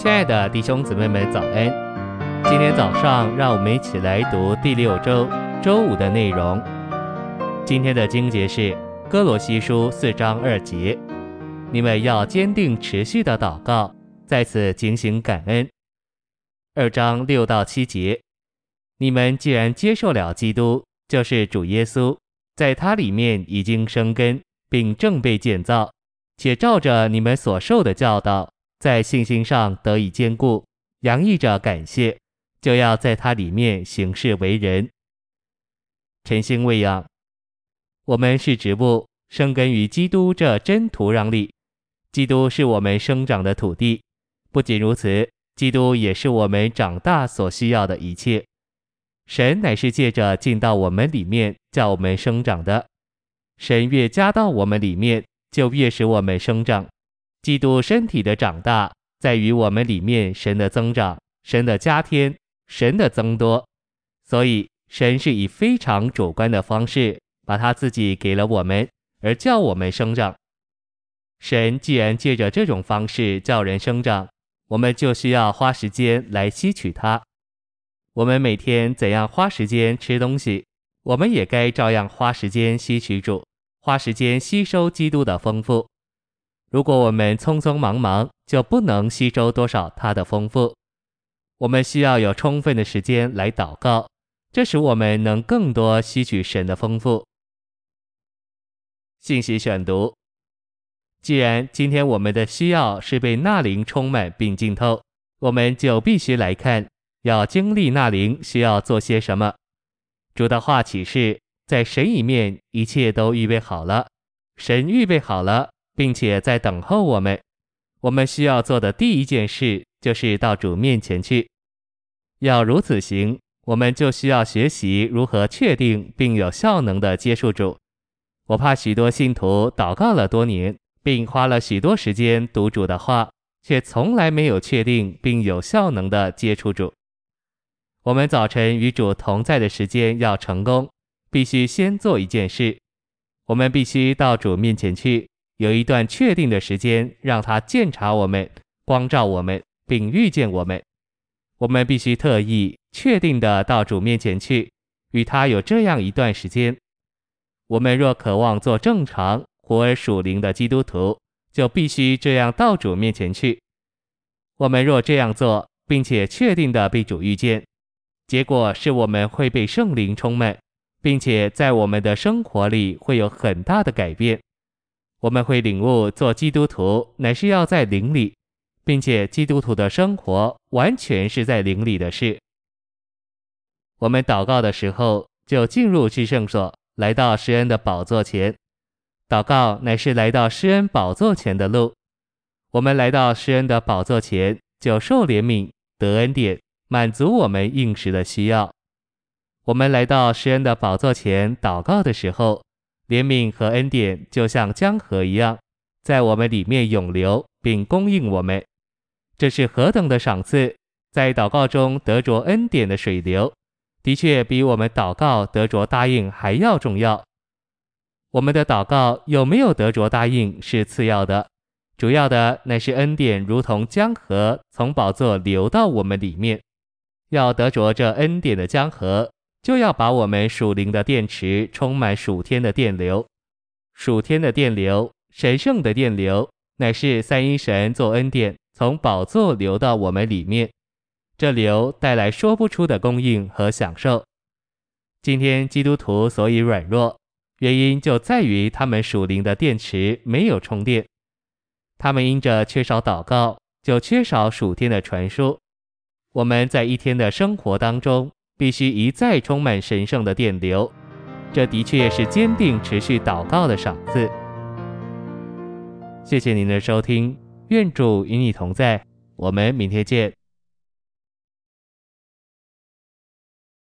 亲爱的弟兄姊妹们，早安！今天早上，让我们一起来读第六周周五的内容。今天的经节是哥罗西书四章二节：你们要坚定持续的祷告，在此警醒感恩。二章六到七节：你们既然接受了基督，就是主耶稣，在他里面已经生根，并正被建造，且照着你们所受的教导。在信心上得以坚固，洋溢着感谢，就要在它里面行事为人。晨星喂养，我们是植物，生根于基督这真土壤里。基督是我们生长的土地。不仅如此，基督也是我们长大所需要的一切。神乃是借着进到我们里面，叫我们生长的。神越加到我们里面，就越使我们生长。基督身体的长大，在于我们里面神的增长、神的加添、神的增多。所以，神是以非常主观的方式，把他自己给了我们，而叫我们生长。神既然借着这种方式叫人生长，我们就需要花时间来吸取它。我们每天怎样花时间吃东西，我们也该照样花时间吸取主，花时间吸收基督的丰富。如果我们匆匆忙忙，就不能吸收多少它的丰富。我们需要有充分的时间来祷告，这使我们能更多吸取神的丰富。信息选读：既然今天我们的需要是被那灵充满并浸透，我们就必须来看，要经历那灵需要做些什么。主的话启示，在神里面一切都预备好了，神预备好了。并且在等候我们，我们需要做的第一件事就是到主面前去。要如此行，我们就需要学习如何确定并有效能的接触主。我怕许多信徒祷告了多年，并花了许多时间读主的话，却从来没有确定并有效能的接触主。我们早晨与主同在的时间要成功，必须先做一件事，我们必须到主面前去。有一段确定的时间，让他鉴察我们、光照我们，并遇见我们。我们必须特意、确定的到主面前去，与他有这样一段时间。我们若渴望做正常、活而属灵的基督徒，就必须这样到主面前去。我们若这样做，并且确定的被主遇见，结果是我们会被圣灵充满，并且在我们的生活里会有很大的改变。我们会领悟，做基督徒乃是要在灵里，并且基督徒的生活完全是在灵里的事。我们祷告的时候，就进入至圣所，来到施恩的宝座前。祷告乃是来到施恩宝座前的路。我们来到施恩的宝座前，就受怜悯、得恩典，满足我们应时的需要。我们来到施恩的宝座前祷告的时候，怜悯和恩典就像江河一样，在我们里面涌流，并供应我们。这是何等的赏赐！在祷告中得着恩典的水流，的确比我们祷告得着答应还要重要。我们的祷告有没有得着答应是次要的，主要的乃是恩典如同江河从宝座流到我们里面。要得着这恩典的江河。就要把我们属灵的电池充满属天的电流，属天的电流，神圣的电流，乃是三一神做恩典从宝座流到我们里面，这流带来说不出的供应和享受。今天基督徒所以软弱，原因就在于他们属灵的电池没有充电，他们因着缺少祷告，就缺少属天的传输。我们在一天的生活当中。必须一再充满神圣的电流，这的确是坚定持续祷告的赏赐。谢谢您的收听，愿主与你同在，我们明天见。